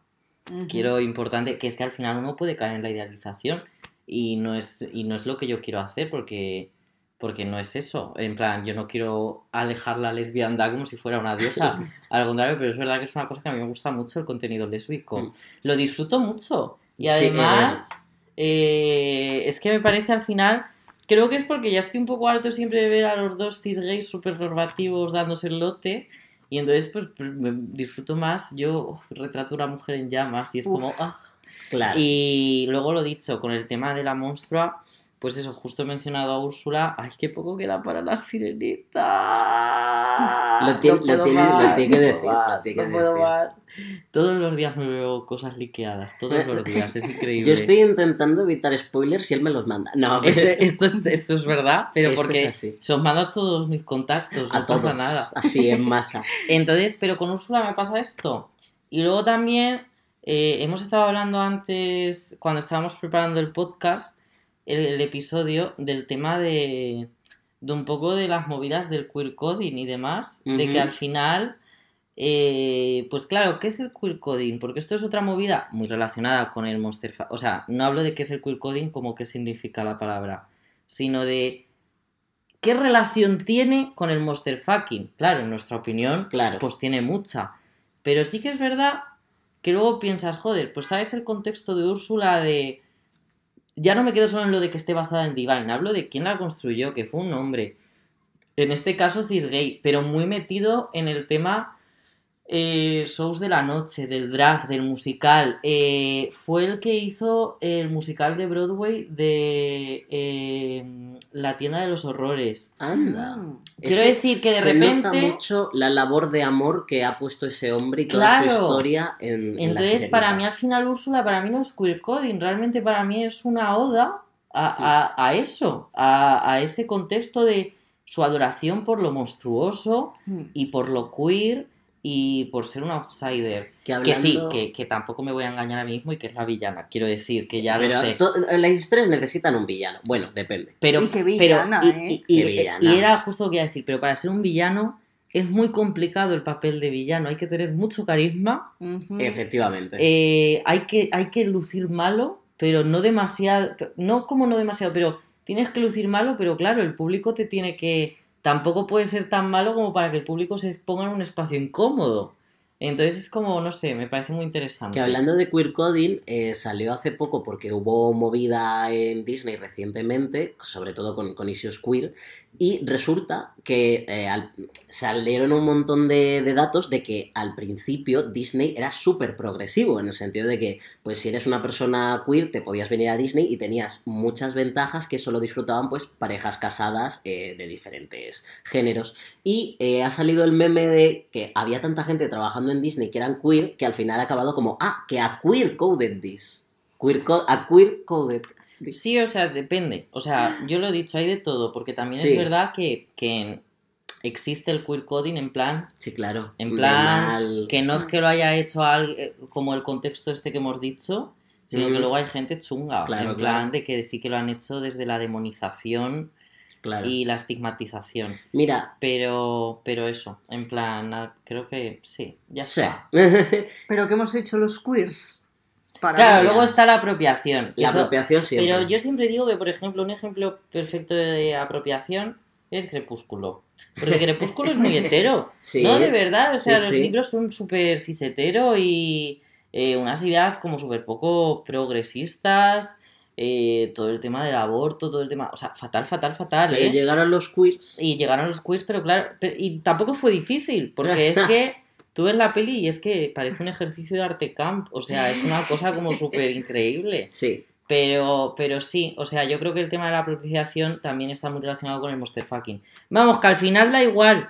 Ujú. quiero importante, que es que al final uno puede caer en la idealización y no es, y no es lo que yo quiero hacer porque, porque no es eso. En plan, yo no quiero alejar la lesbiandad como si fuera una diosa, [LAUGHS] al contrario, pero es verdad que es una cosa que a mí me gusta mucho el contenido lésbico. Mm. Lo disfruto mucho y Sí, además eh, es que me parece al final... Creo que es porque ya estoy un poco harto siempre de ver a los dos cis gays súper normativos dándose el lote. Y entonces, pues, pues, me disfruto más. Yo uf, retrato a una mujer en llamas y es Uf. como. ah. Claro. Y luego lo dicho, con el tema de la monstrua, pues eso, justo he mencionado a Úrsula. ¡Ay, qué poco queda para la sirenita! Lo tiene- No lo tiene- lo más, tiene que no decir, lo más, tiene que no decir. más. Todos los días me veo cosas liqueadas, todos los [LAUGHS] días, es increíble. Yo estoy intentando evitar spoilers si él me los manda. No, Ese- esto, es, esto es verdad, pero Esto porque se os mando a todos mis contactos, no a todos. pasa nada. Así en masa. [LAUGHS] Entonces, pero con Úrsula me pasa esto. Y luego también eh, hemos estado hablando antes, cuando estábamos preparando el podcast, el, el episodio del tema de, de un poco de las movidas del queer coding y demás, de que al final, eh, pues claro, ¿qué es el queer coding? Porque esto es otra movida muy relacionada con el monster, o sea, no hablo de qué es el queer coding como qué significa la palabra, sino de qué relación tiene con el monster fucking. Claro, en nuestra opinión, Claro. pues tiene mucha. Pero sí que es verdad que luego piensas, joder, pues sabes el contexto de Úrsula de... Ya no me quedo solo en lo de que esté basada en Divine, hablo de quién la construyó, que fue un hombre. En este caso cisgay, pero muy metido en el tema eh, shows de la noche, del drag, del musical. Eh, fue el que hizo el musical de Broadway de eh, La tienda de los horrores. Anda. Es Quiero que decir que de se repente... nota mucho la labor de amor que ha puesto ese hombre y toda Claro. su historia en, en La Entonces, para mí al final Úrsula, para mí no es queer coding, realmente para mí es una oda a, a- a eso, a, a ese contexto de su adoración por lo monstruoso Mm. y por lo queer y por ser un outsider. que, Que sí, que, que tampoco me voy a engañar a mí mismo y que es la villana, quiero decir, que ya Pero lo sé. to- las historias necesitan un villano. Bueno, depende. Pero, Y qué pero- villana, y, ¿eh? y- y- Qué villana. y era justo lo que iba a decir, pero para ser un villano es muy complicado el papel de villano, hay que tener mucho carisma. Efectivamente. Eh, hay, que, hay que lucir malo, pero no demasiado, no como no demasiado, pero tienes que lucir malo, pero claro, el público te tiene que, tampoco puede ser tan malo como para que el público se ponga en un espacio incómodo. Entonces es como, no sé, me parece muy interesante. Que hablando de queer coding, eh, salió hace poco porque hubo movida en Disney recientemente, sobre todo con, con issues queer, y resulta que eh, al- salieron un montón de, datos de que al principio Disney era súper progresivo, en el sentido de que, pues si eres una persona queer, te podías venir a Disney y tenías muchas ventajas que solo disfrutaban pues parejas casadas eh, de diferentes géneros. Y eh, ha salido el meme de que había tanta gente trabajando en Disney que eran queer que al final ha acabado como, ah, que a queer coded this. Queer a queer coded. Sí, o sea, depende. O sea, yo lo he dicho, hay de todo, porque también Sí. es verdad que, que existe el queer coding en plan Sí, claro. En plan, que no es que lo haya hecho alguien, como el contexto este que hemos dicho, sino Mm. que luego hay gente chunga. Claro, en plan claro. de que sí que lo han hecho desde la demonización Claro. y la estigmatización. Mira, Pero, pero eso, en plan, creo que sí, ya sí. está. [LAUGHS] Pero ¿qué hemos hecho los queers? Para Claro, luego está la apropiación. La Eso- apropiación siempre. pero yo siempre digo que, por ejemplo, un ejemplo perfecto de apropiación es Crepúsculo. Porque Crepúsculo es muy [LAUGHS] hetero. Sí, no, de verdad, o sea, sí, los sí. libros son súper cisetero y eh, unas ideas como súper poco progresistas, eh, todo el tema del aborto, todo el tema, o sea, fatal, fatal, fatal, Pero ¿eh? llegaron los queers. Y llegaron los quiz, pero claro, pero- y tampoco fue difícil, porque es [LAUGHS] que tú ves la peli y es que parece un ejercicio de arte camp, o sea, es una cosa como [LAUGHS] súper increíble. Sí. Pero, pero sí, o sea, yo creo que el tema de la apropiación también está muy relacionado con el monster fucking. Vamos, que al final da igual.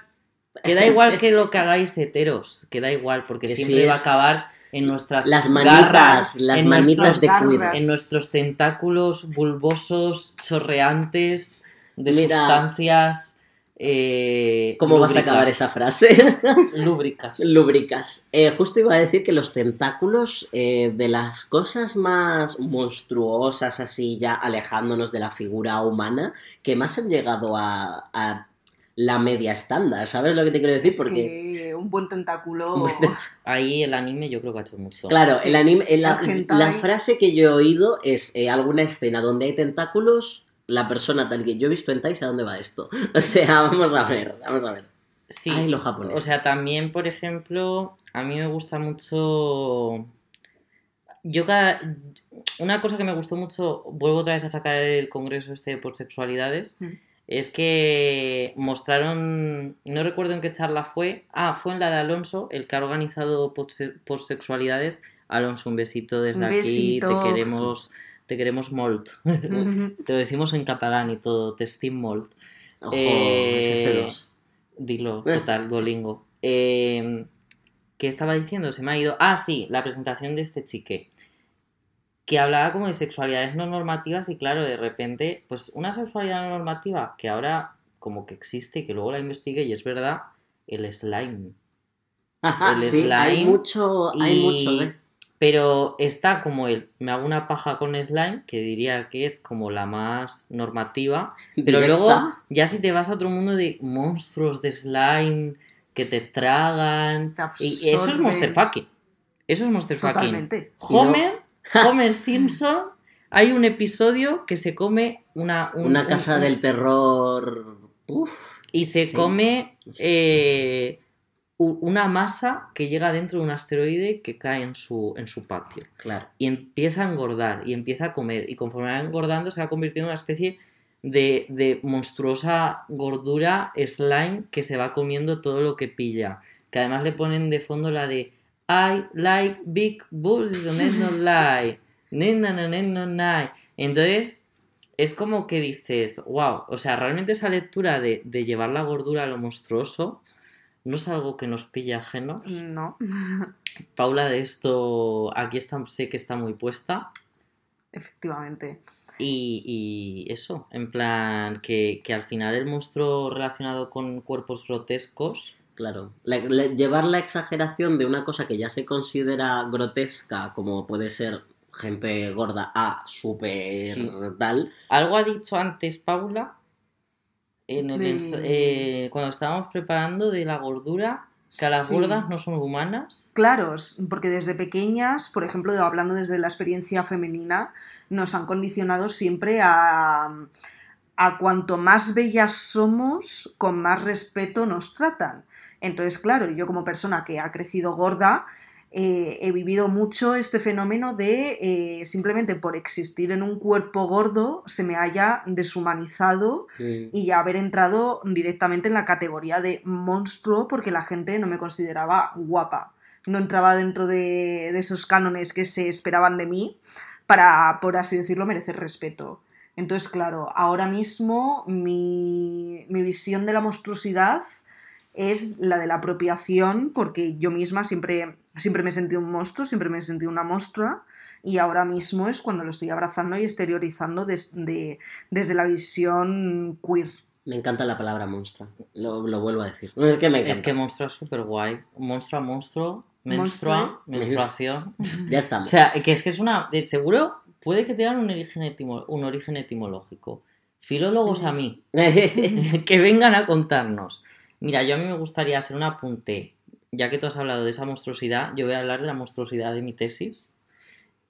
Que da igual que lo que hagáis heteros, que da igual, porque Que siempre sí va a acabar en nuestras Las manitas, garras, las en manitas de queer. en nuestros tentáculos bulbosos, chorreantes, de Mira. sustancias. Eh, ¿Cómo vas a acabar esa frase? [LAUGHS] [LAUGHS] Lúbricas. Lúbricas. Eh, justo iba a decir que los tentáculos eh, de las cosas más monstruosas, así ya alejándonos de la figura humana, que más han llegado a, a la media estándar, ¿sabes lo que te quiero decir? Es Porque, que un buen tentáculo. [LAUGHS] Ahí el anime yo creo que ha hecho mucho. claro, Sí, el anime, la frase que yo he oído es eh, alguna escena donde hay tentáculos, la persona tal que yo he visto en Tai, ¿a dónde va esto? [LAUGHS] O sea, vamos a ver, vamos a ver. Sí. Ay, los japoneses. O sea, también, por ejemplo, a mí me gusta mucho. Yo cada. Una cosa que me gustó mucho, vuelvo otra vez a sacar el congreso este por sexualidades, Mm. es que mostraron. No recuerdo en qué charla fue. Ah, fue en la de Alonso, el que ha organizado por, se- por sexualidades. Alonso, un besito desde Un aquí. Te queremos. Te queremos molt. [LAUGHS] Te lo decimos en catalán y todo, te estim molt. Ojo, Eh, SC2. Dilo, Eh. total, Duolingo. Eh, ¿Qué estaba diciendo? Se me ha ido. Ah, sí, la presentación de este chique. Que hablaba como de sexualidades no normativas y claro, de repente, pues una sexualidad no normativa que ahora como que existe y que luego la investigué y es verdad, el slime. Ajá, [LAUGHS] el sí, hay slime mucho, hay y- mucho de... Pero está como el, me hago una paja con slime, que diría que es como la más normativa, pero directa. luego, ya si te vas a otro mundo de monstruos de slime que te tragan. Te Y eso es. Monster Fucking. Eso es Monster Fucking. Totalmente. Homer, [LAUGHS] Homer Simpson, hay un episodio que se come una. un- Una un- casa un- del terror... Uf. Y se Sí. come eh, una masa que llega dentro de un asteroide que cae en su, en su patio. Claro. y empieza a engordar y empieza a comer y conforme va engordando se va convirtiendo en una especie de, de monstruosa gordura slime que se va comiendo todo lo que pilla que además le ponen de fondo la de I like big boobs don't not lie No, no, no, no, no. entonces es como que dices wow o sea realmente esa lectura de, de llevar la gordura a lo monstruoso no es algo que nos pilla ajeno No, Paula de esto aquí está, sé que está muy puesta efectivamente. y, y eso, en plan que, que al final el monstruo relacionado con cuerpos grotescos, Claro. La- la- llevar la exageración de una cosa que ya se considera grotesca, como puede ser gente gorda, a súper Sí. tal. algo ha dicho antes Paula en el De- eh, cuando estábamos preparando de la gordura, que a las Sí. gordas no son humanas. Claro, porque desde pequeñas, por ejemplo, hablando desde la experiencia femenina, nos han condicionado siempre a, a cuanto más bellas somos, con más respeto nos tratan. Entonces, claro, yo como persona que ha crecido gorda, eh, he vivido mucho este fenómeno de eh, simplemente por existir en un cuerpo gordo se me haya deshumanizado Mm. y ya haber entrado directamente en la categoría de monstruo porque la gente no me consideraba guapa. No entraba dentro de, de esos cánones que se esperaban de mí para, por así decirlo, merecer respeto. Entonces, claro, ahora mismo mi, mi visión de la monstruosidad es la de la apropiación porque yo misma siempre, siempre me he sentido un monstruo, siempre me he sentido una monstrua y ahora mismo es cuando lo estoy abrazando y exteriorizando des- de- desde la visión queer. Me encanta la palabra monstrua. Lo, lo vuelvo a decir. Es que me encanta. Es que monstruo es súper guay. Monstruo a monstruo, menstrua, Monstruo. menstruación. [LAUGHS] Ya O estamos. sea, que es que es una. seguro puede que tengan un origen, etimo- un origen etimológico. Filólogos a mí, [LAUGHS] que vengan a contarnos. Mira, yo a mí me gustaría hacer un apunte, ya que tú has hablado de esa monstruosidad, yo voy a hablar de la monstruosidad de mi tesis.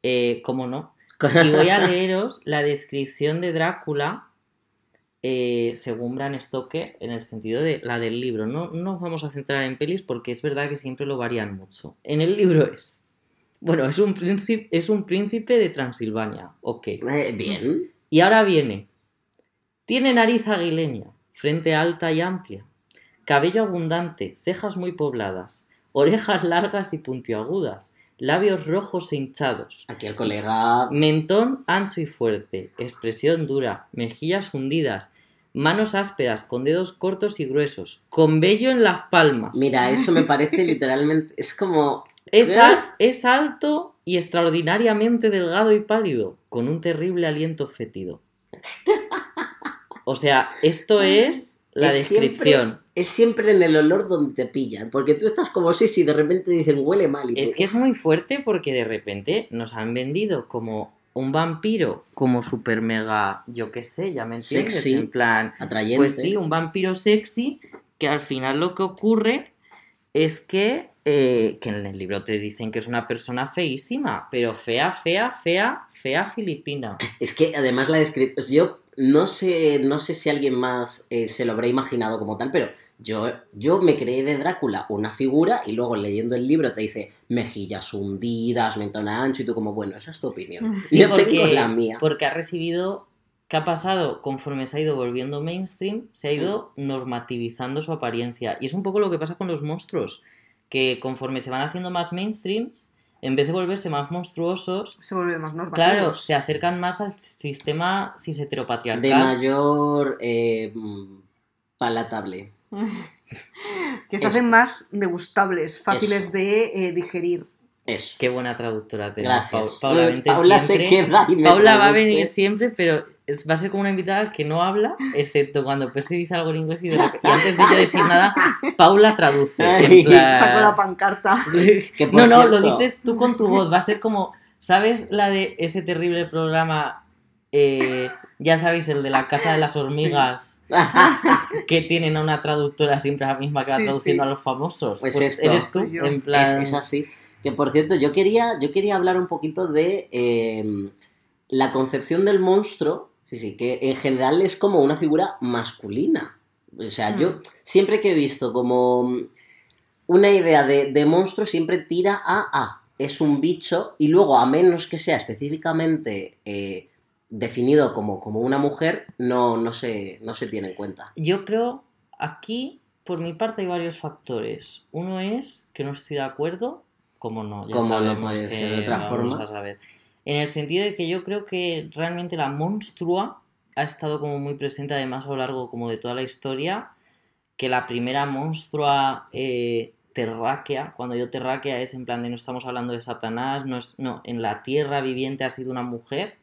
Eh, ¿Cómo no? Y voy a [LAUGHS] leeros la descripción de Drácula eh, según Bram Stoker, en el sentido de la del libro. No, no nos vamos a centrar en pelis porque es verdad que siempre lo varían mucho. En el libro es. Bueno, es un príncipe, es un príncipe de Transilvania. Ok. Eh, bien. Y ahora viene. Tiene nariz aguileña, frente alta y amplia, cabello abundante, cejas muy pobladas, orejas largas y puntiagudas, labios rojos e hinchados, Aquí el colega. mentón ancho y fuerte, expresión dura, mejillas hundidas, manos ásperas con dedos cortos y gruesos, con vello en las palmas. Mira, eso me parece [LAUGHS] literalmente. Es como. Es, al- es alto y extraordinariamente delgado y pálido, con un terrible aliento fétido. O sea, esto [LAUGHS] es la es descripción. Es siempre en el olor donde te pillan. Porque tú estás como si, si de repente dicen huele mal. Y Es que es muy fuerte porque de repente nos han vendido como un vampiro como super mega, yo qué sé, ya me entiendes, Sexy. en plan, Atrayente. pues sí, un vampiro sexy que al final lo que ocurre es que, eh, que en el libro te dicen que es una persona feísima, pero fea, fea, fea, fea filipina. Es que además la descripción. Yo no sé, no sé si alguien más eh, se lo habrá imaginado como tal, pero yo, yo me creé de Drácula una figura y luego leyendo el libro te dice mejillas hundidas, mentón ancho y tú como, bueno, esa es tu opinión. [LAUGHS] Sí, yo tengo porque, la mía. porque ha recibido. ¿Qué ha pasado? Conforme se ha ido volviendo mainstream, se ha ido Mm. normativizando su apariencia. Y es un poco lo que pasa con los monstruos. Que conforme se van haciendo más mainstreams, en vez de volverse más monstruosos, Se vuelve más normal. claro, se acercan más al sistema cis De mayor eh, mm, palatable. [LAUGHS] que se hacen más degustables, fáciles Eso. de eh, digerir. Eso. Qué buena traductora tenemos. Gracias. Pau- Paula, vente Paula siempre. se queda y me Paula va a venir siempre, pero es- va a ser como una invitada que no habla, excepto cuando Percy dice algo en inglés y, de repente- y antes de yo decir nada, [LAUGHS] Paula traduce. Ay, plan- Saco la pancarta. [LAUGHS] No, no, lo dices tú con tu voz. Va a ser como, ¿sabes la de ese terrible programa? Eh, ya sabéis, el de la casa de las hormigas, [LAUGHS] que tienen a una traductora siempre la misma que va Sí, traduciendo sí. a los famosos. Pues Pues, esto. eres tú, yo. en plan. Es, es así. Que por cierto, yo quería, yo quería hablar un poquito de eh, la concepción del monstruo. Sí, sí, que en general es como una figura masculina. O sea, Mm. yo siempre que he visto como una idea de, de monstruo, siempre tira a A. Es un bicho, y luego, a menos que sea específicamente eh, definido como, como una mujer, no, no, se, no se tiene en cuenta. Yo creo, aquí, por mi parte, hay varios factores. Uno es que no estoy de acuerdo, como no, ya Como no sabemos puede que ser de otra forma. a saber. En el sentido de que yo creo que realmente la monstrua ha estado como muy presente, además, a lo largo como de toda la historia, que la primera monstrua eh, terráquea, cuando yo terráquea es en plan de no estamos hablando de Satanás, no, es, no en la tierra viviente ha sido una mujer.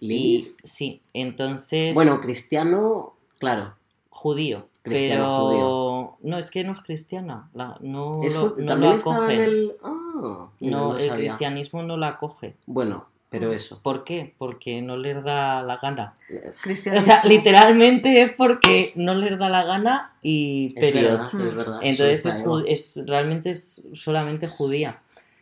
Y sí, entonces Bueno, cristiano, claro. judío. Cristiano pero judío. no, es que no es cristiana. la- no Es lo, no también lo en el. Ah, No, el cristianismo no la acoge. Bueno, pero eso. ¿Por qué? Porque no les da la gana. Es, Cristianismo. O sea, literalmente es porque no les da la gana y... es verdad, es verdad. entonces es, es- realmente es solamente judía.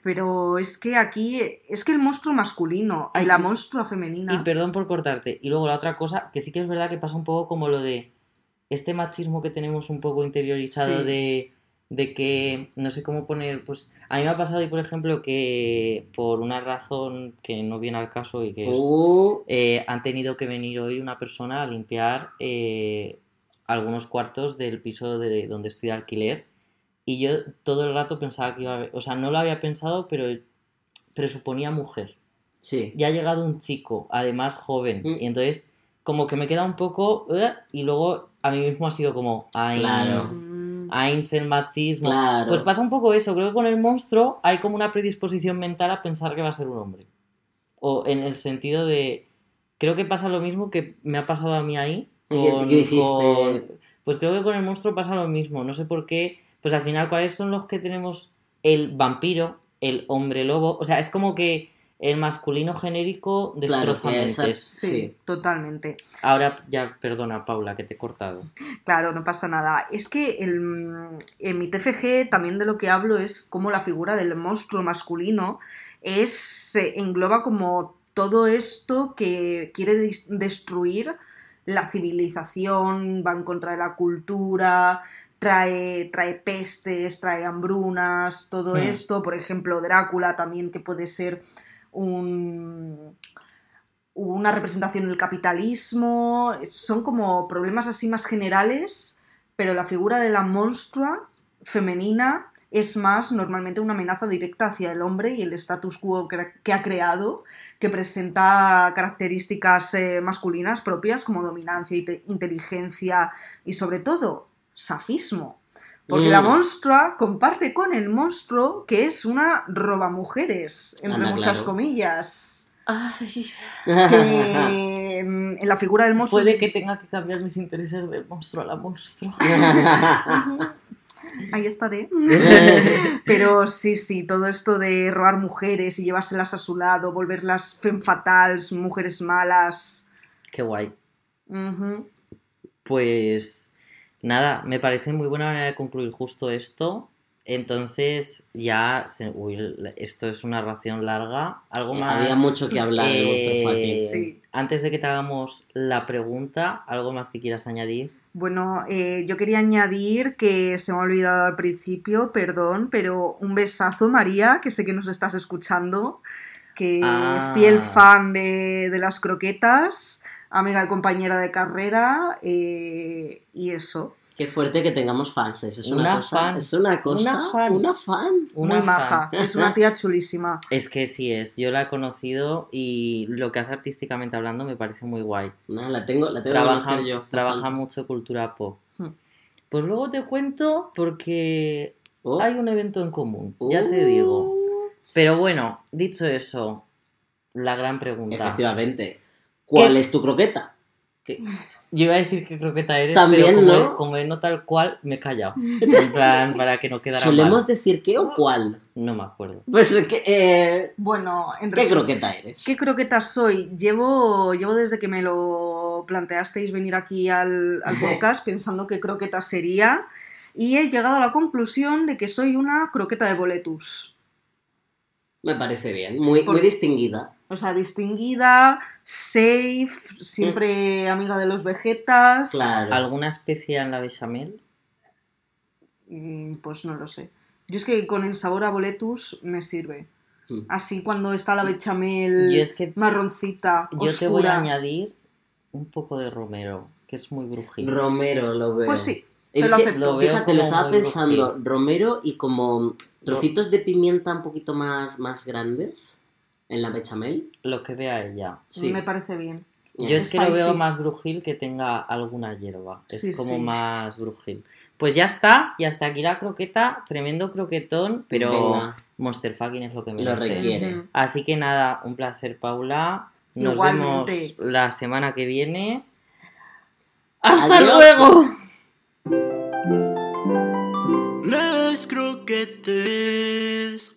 Pero es que aquí, es que el monstruo masculino y la monstrua femenina. Y perdón por cortarte. Y luego la otra cosa, que sí que es verdad que pasa un poco como lo de este machismo que tenemos un poco interiorizado Sí. de, de que no sé cómo poner, pues a mí me ha pasado, y por ejemplo, que por una razón que no viene al caso y que es, Uh, eh, han tenido que venir hoy una persona a limpiar eh, algunos cuartos del piso de donde estoy de alquiler. Y yo todo el rato pensaba que iba a haber, o sea, no lo había pensado, pero presuponía mujer sí. ya ha llegado un chico, además joven, Mm. y entonces como que me queda un poco... "Ugh", y luego a mí mismo ha sido como... Ains, Claro. Ains, el machismo. Claro. Pues pasa un poco eso, creo que con el monstruo hay como una predisposición mental a pensar que va a ser un hombre. O en el sentido de... Creo que pasa lo mismo que me ha pasado a mí ahí. ¿Y qué- con- qué dijiste? con- Pues creo que con el monstruo pasa lo mismo. No sé por qué. Pues al final, ¿cuáles son los que tenemos? El vampiro, el hombre lobo. O sea, es como que el masculino genérico Claro, destroza mentes. sí, sí. totalmente. Ahora ya, perdona, Paula, que te he cortado. [LAUGHS] Claro, no pasa nada. Es que el- en mi TFG también de lo que hablo es cómo la figura del monstruo masculino es se engloba como todo esto que quiere destruir la civilización, va en contra de la cultura, trae, trae pestes, trae hambrunas, todo Hmm. esto. Por ejemplo, Drácula también, que puede ser un, una representación del capitalismo. Son como problemas así más generales, pero la figura de la monstrua femenina es más normalmente una amenaza directa hacia el hombre y el status quo que, ha creado, que presenta características eh, masculinas propias como dominancia, inte- inteligencia y sobre todo safismo. Porque Mm. la monstrua comparte con el monstruo que es una robamujeres, entre Anda, muchas claro. comillas. Ay, Que [LAUGHS] mm, en la figura del monstruo puede que tenga que cambiar mis intereses del monstruo a la monstrua. [LAUGHS] Ujú. ahí estaré. [LAUGHS] Pero sí, sí, todo esto de robar mujeres y llevárselas a su lado, volverlas femme fatales, mujeres malas. Qué guay. Pues nada, me parece muy buena manera de concluir justo esto. Entonces ya, se- uy, esto es una ración larga. Algo más. Había mucho que hablar de vuestro eh, fucking. Sí. Antes de que te hagamos la pregunta, ¿algo más que quieras añadir? Bueno, eh, yo quería añadir que se me ha olvidado al principio, perdón, pero un besazo, María, que sé que nos estás escuchando, que Ah. fiel fan de, de las croquetas, amiga y compañera de carrera, eh, y eso. Qué fuerte que tengamos fans. Es una, Una cosa. fan. Es una cosa. Una fan. Una fan. Una Muy fan. maja, es una tía chulísima. [LAUGHS] Es que sí es, yo la he conocido y lo que hace artísticamente hablando me parece muy guay. No, la tengo, la tengo que Trabaja, yo. trabaja falta. mucho cultura pop. Hmm. Pues luego te cuento porque Oh. hay un evento en común, ya te Uh. digo. Pero bueno, dicho eso, la gran pregunta. Efectivamente. ¿Cuál ¿Qué? es tu croqueta? Que- Yo iba a decir qué croqueta eres, También, pero como, ¿no? como no tal cual, me he callado. [LAUGHS] En plan, para que no quedara ¿Solemos mal. decir qué o cuál? No me acuerdo. Pues, ¿qué, eh, Bueno, en ¿qué croqueta eres? ¿Qué croqueta soy? Llevo, llevo desde que me lo planteasteis venir aquí al, al [LAUGHS] podcast pensando qué croqueta sería y he llegado a la conclusión de que soy una croqueta de boletus. Me parece bien. Muy, Por- muy distinguida. O sea, distinguida, safe, siempre amiga de los vegetas. Claro. ¿Alguna especia en la bechamel? Mm, Pues no lo sé. Yo es que con el sabor a boletus me sirve. Mm. Así cuando está la bechamel es que marroncita, yo te voy a añadir un poco de romero, que es muy brujil. Romero lo veo. Pues sí, Es te lo que, acepto. Lo veo Fíjate, lo estaba pensando. brujil. Romero y como trocitos de pimienta un poquito más, más grandes en la bechamel. Lo que vea ella. Sí. Me parece bien. Yo es que lo veo más brujil que tenga alguna hierba. Es Sí, como sí. más brujil. Pues ya está, y hasta aquí la croqueta. Tremendo croquetón, pero Venga, Monster fucking es lo que me lo requiere. Así que nada, un placer, Paula. Nos Igualmente. vemos la semana que viene. ¡Hasta Adiós. luego! Las croquetes.